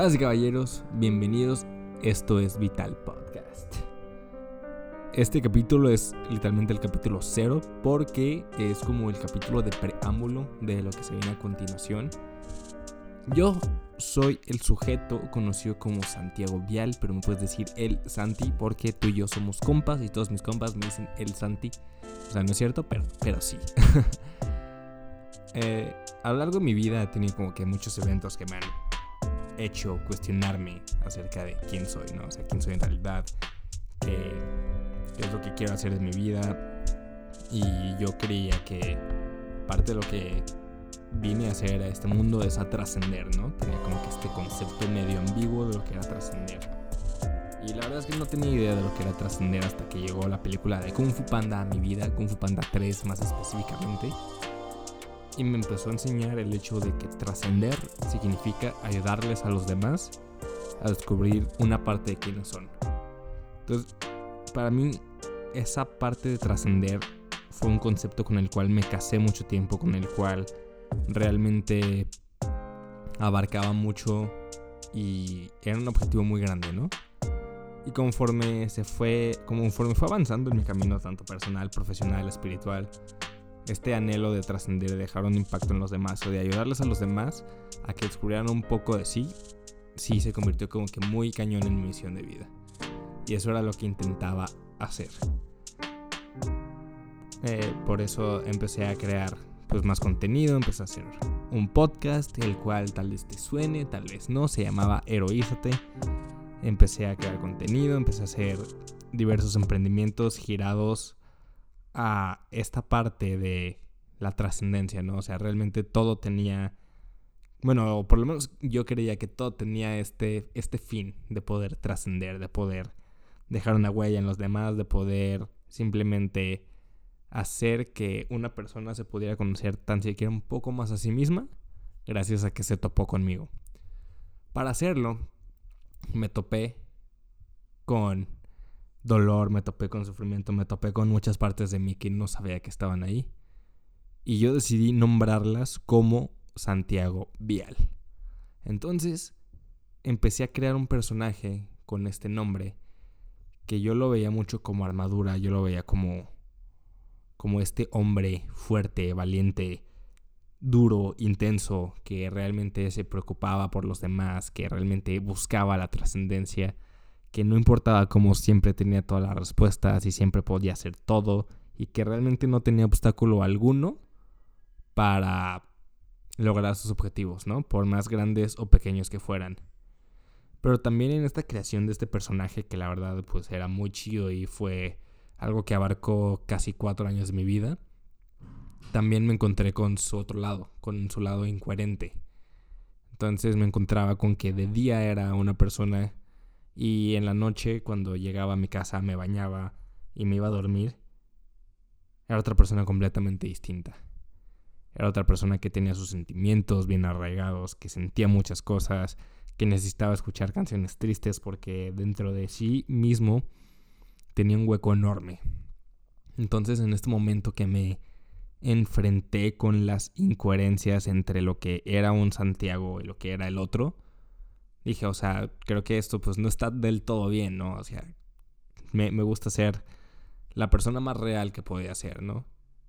Damas caballeros, bienvenidos. Esto es Vital Podcast. Este capítulo es literalmente el capítulo cero porque es como el capítulo de preámbulo de lo que se viene a continuación. Yo soy el sujeto conocido como Santiago Vial, pero me puedes decir el Santi porque tú y yo somos compas y todos mis compas me dicen el Santi. O sea, no es cierto, pero, pero sí. Eh, a lo largo de mi vida he tenido como que muchos eventos que me han hecho cuestionarme acerca de quién soy, ¿no? O sea, quién soy en realidad, qué, es lo que quiero hacer de mi vida. Y yo creía que parte de lo que vine a hacer a este mundo es a trascender, ¿no? Tenía como que este concepto medio ambiguo de lo que era trascender. Y la verdad es que no tenía idea de lo que era trascender hasta que llegó la película de Kung Fu Panda a mi vida, Kung Fu Panda 3 más específicamente y me empezó a enseñar el hecho de que trascender significa ayudarles a los demás a descubrir una parte de quiénes son. Entonces, para mí, esa parte de trascender fue un concepto con el cual me casé mucho tiempo, con el cual realmente abarcaba mucho y era un objetivo muy grande, ¿no? Y conforme se fue, conforme fue avanzando en mi camino, tanto personal, profesional, espiritual, este anhelo de trascender, de dejar un impacto en los demás o de ayudarles a los demás a que descubrieran un poco de sí, sí se convirtió como que muy cañón en mi misión de vida. Y eso era lo que intentaba hacer. Eh, por eso empecé a crear pues más contenido, empecé a hacer un podcast, el cual tal vez te suene, tal vez no, se llamaba Heroízate. Empecé a crear contenido, empecé a hacer diversos emprendimientos girados a esta parte de la trascendencia, ¿no? O sea, realmente todo tenía, bueno, por lo menos yo creía que todo tenía este, este fin de poder trascender, de poder dejar una huella en los demás, de poder simplemente hacer que una persona se pudiera conocer tan siquiera un poco más a sí misma gracias a que se topó conmigo. Para hacerlo, me topé con dolor, me topé con sufrimiento, me topé con muchas partes de mí que no sabía que estaban ahí. Y yo decidí nombrarlas como Santiago Vial. Entonces, empecé a crear un personaje con este nombre que yo lo veía mucho como armadura, yo lo veía como como este hombre fuerte, valiente, duro, intenso, que realmente se preocupaba por los demás, que realmente buscaba la trascendencia que no importaba cómo siempre tenía todas las respuestas y siempre podía hacer todo y que realmente no tenía obstáculo alguno para lograr sus objetivos, ¿no? Por más grandes o pequeños que fueran. Pero también en esta creación de este personaje que la verdad pues era muy chido y fue algo que abarcó casi cuatro años de mi vida, también me encontré con su otro lado, con su lado incoherente. Entonces me encontraba con que de día era una persona y en la noche, cuando llegaba a mi casa, me bañaba y me iba a dormir, era otra persona completamente distinta. Era otra persona que tenía sus sentimientos bien arraigados, que sentía muchas cosas, que necesitaba escuchar canciones tristes porque dentro de sí mismo tenía un hueco enorme. Entonces en este momento que me enfrenté con las incoherencias entre lo que era un Santiago y lo que era el otro, dije, o sea, creo que esto pues no está del todo bien, ¿no? O sea, me, gusta ser la persona más real que podía ser, ¿no?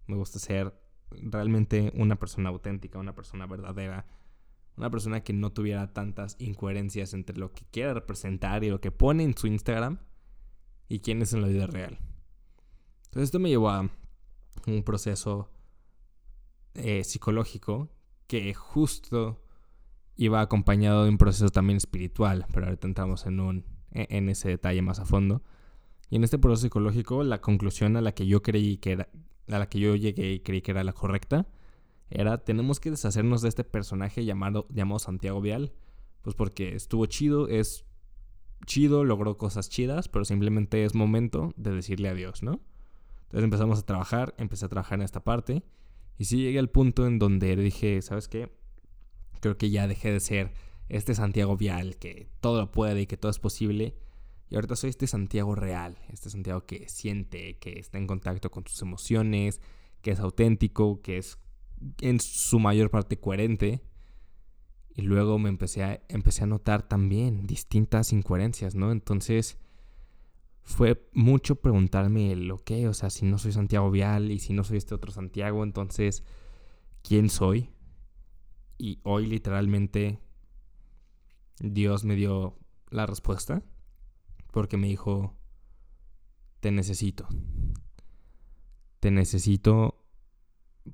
Me gusta ser realmente una persona auténtica, una persona verdadera, una persona que no tuviera tantas incoherencias entre lo que quiere representar y lo que pone en su Instagram y quién es en la vida real. Entonces esto me llevó a un proceso eh, psicológico que justo iba acompañado de un proceso también espiritual, pero ahorita entramos en, un, e, en ese detalle más a fondo. Y en este proceso psicológico, la conclusión a la que yo creí que era, a la que yo llegué y creí que era la correcta, era tenemos que deshacernos de este personaje llamado, llamado Santiago Vial, pues porque estuvo chido, es chido, logró cosas chidas, pero simplemente es momento de decirle adiós, ¿no? Entonces empezamos a trabajar, empecé a trabajar en esta parte, y sí llegué al punto en donde dije, ¿sabes qué? Creo que ya dejé de ser este Santiago Vial que todo lo puede y que todo es posible. Y ahorita soy este Santiago real, este Santiago que siente, que está en contacto con sus emociones, que es auténtico, que es en su mayor parte coherente. Y luego me empecé a, empecé a notar también distintas incoherencias, ¿no? Entonces fue mucho preguntarme lo que, o sea, si no soy Santiago Vial y si no soy este otro Santiago, entonces, ¿quién soy? Y hoy literalmente Dios me dio la respuesta porque me dijo, te necesito. Te necesito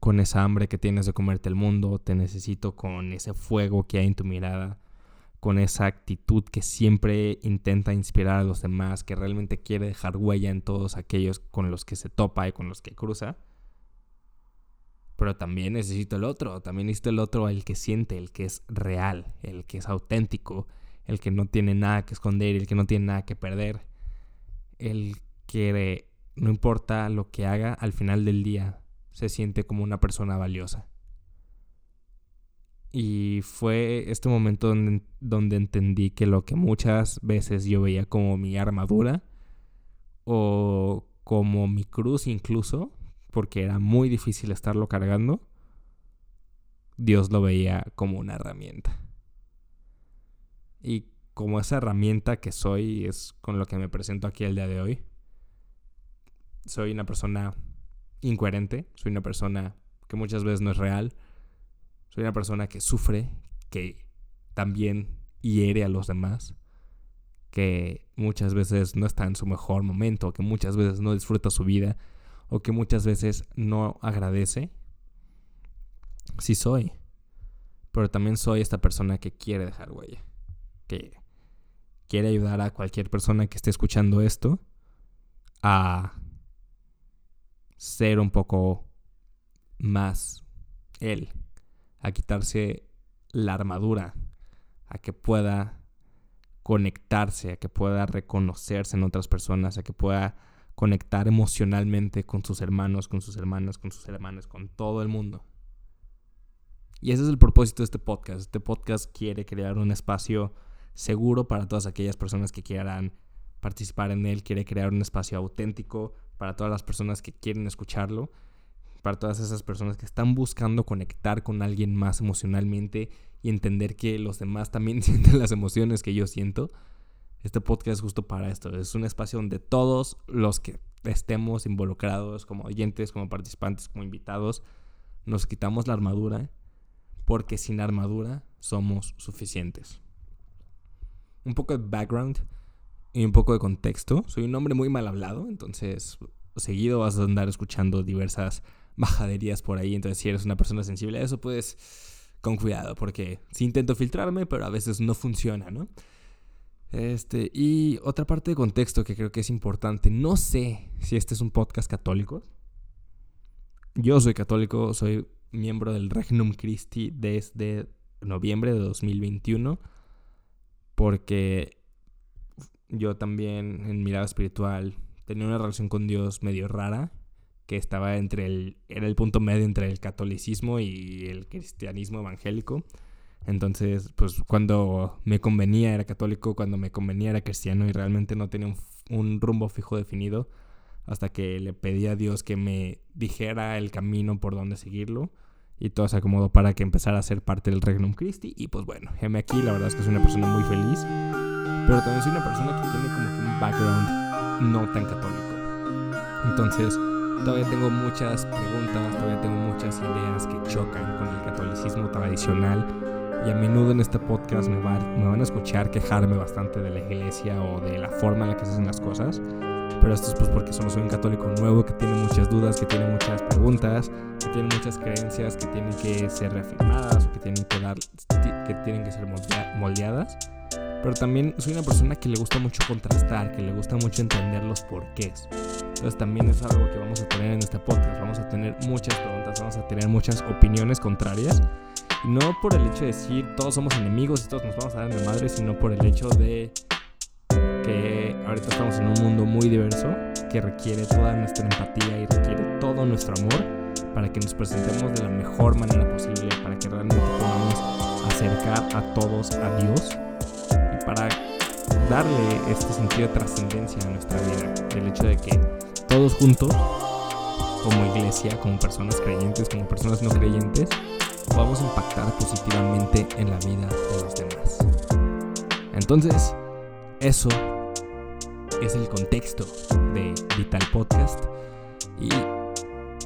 con esa hambre que tienes de comerte el mundo, te necesito con ese fuego que hay en tu mirada, con esa actitud que siempre intenta inspirar a los demás, que realmente quiere dejar huella en todos aquellos con los que se topa y con los que cruza. Pero también necesito el otro, también necesito el otro, el que siente, el que es real, el que es auténtico, el que no tiene nada que esconder, el que no tiene nada que perder, el que no importa lo que haga, al final del día se siente como una persona valiosa. Y fue este momento donde, donde, entendí que lo que muchas veces yo veía como mi armadura o como mi cruz incluso, porque era muy difícil estarlo cargando, Dios lo veía como una herramienta. Y como esa herramienta que soy es con lo que me presento aquí el día de hoy. Soy una persona incoherente, soy una persona que muchas veces no es real, soy una persona que sufre, que también hiere a los demás, que muchas veces no está en su mejor momento, que muchas veces no disfruta su vida o que muchas veces no agradece. Sí soy, pero también soy esta persona que quiere dejar huella, que quiere ayudar a cualquier persona que esté escuchando esto a ser un poco más él, a quitarse la armadura, a que pueda conectarse, a que pueda reconocerse en otras personas, a que pueda conectar emocionalmente con sus hermanos, con sus hermanas, con sus hermanas, con todo el mundo. Y ese es el propósito de este podcast. Este podcast quiere crear un espacio seguro para todas aquellas personas que quieran participar en él, quiere crear un espacio auténtico para todas las personas que quieren escucharlo, para todas esas personas que están buscando conectar con alguien más emocionalmente y entender que los demás también sienten las emociones que yo siento. Este podcast es justo para esto. Es un espacio donde todos los que estemos involucrados como oyentes, como participantes, como invitados, nos quitamos la armadura porque sin armadura somos suficientes. Un poco de background y un poco de contexto. Soy un hombre muy mal hablado, entonces seguido vas a andar escuchando diversas bajaderías por ahí. Entonces, si eres una persona sensible a eso, pues con cuidado, porque sí intento filtrarme, pero a veces no funciona, ¿no? Este, y otra parte de contexto que creo que es importante. No sé si este es un podcast católico. Yo soy católico, soy miembro del Regnum Christi desde noviembre de 2021, porque yo también en mi lado espiritual tenía una relación con Dios medio rara, que estaba entre el, era el punto medio entre el catolicismo y el cristianismo evangélico. Entonces, pues cuando me convenía era católico, cuando me convenía era cristiano y realmente no tenía un, un rumbo fijo definido hasta que le pedí a Dios que me dijera el camino por donde seguirlo y todo se acomodó para que empezara a ser parte del Regnum Christi y pues bueno, heme aquí, la verdad es que soy una persona muy feliz pero también soy una persona que tiene como que un background no tan católico. Entonces, todavía tengo muchas preguntas, todavía tengo muchas ideas que chocan con el catolicismo tradicional. Y a menudo en este podcast me, me van a escuchar quejarme bastante de la iglesia o de la forma en la que se hacen las cosas. Pero esto es pues porque solo soy un católico nuevo que tiene muchas dudas, que tiene muchas preguntas, que tiene muchas creencias que tienen que ser reafirmadas que tienen que, dar, que, tienen que ser moldeadas. Pero también soy una persona que le gusta mucho contrastar, que le gusta mucho entender los porqués. Entonces también es algo que vamos a tener en este podcast. Vamos a tener muchas preguntas, vamos a tener muchas opiniones contrarias. Y no por el hecho de decir todos somos enemigos y todos nos vamos a dar la madre, sino por el hecho de que ahorita estamos en un mundo muy diverso que requiere toda nuestra empatía y requiere todo nuestro amor para que nos presentemos de la mejor manera posible, para que realmente podamos acercar a todos a Dios para darle este sentido de trascendencia a nuestra vida. El hecho de que todos juntos, como iglesia, como personas creyentes, como personas no creyentes, podamos impactar positivamente en la vida de los demás. Entonces, eso es el contexto de Vital Podcast y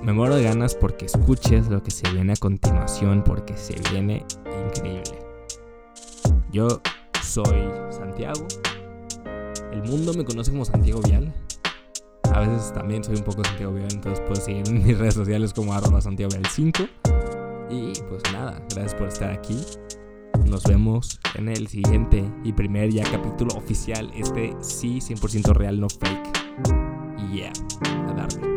me muero de ganas porque escuches lo que se viene a continuación porque se viene increíble. Yo soy Santiago. El mundo me conoce como Santiago Vial. A veces también soy un poco Santiago Vial, entonces puedes seguir en mis redes sociales como arroba Santiago Vial 5. Y pues nada, gracias por estar aquí. Nos vemos en el siguiente y primer ya capítulo oficial. Este sí, 100% real, no fake. Yeah, a darle.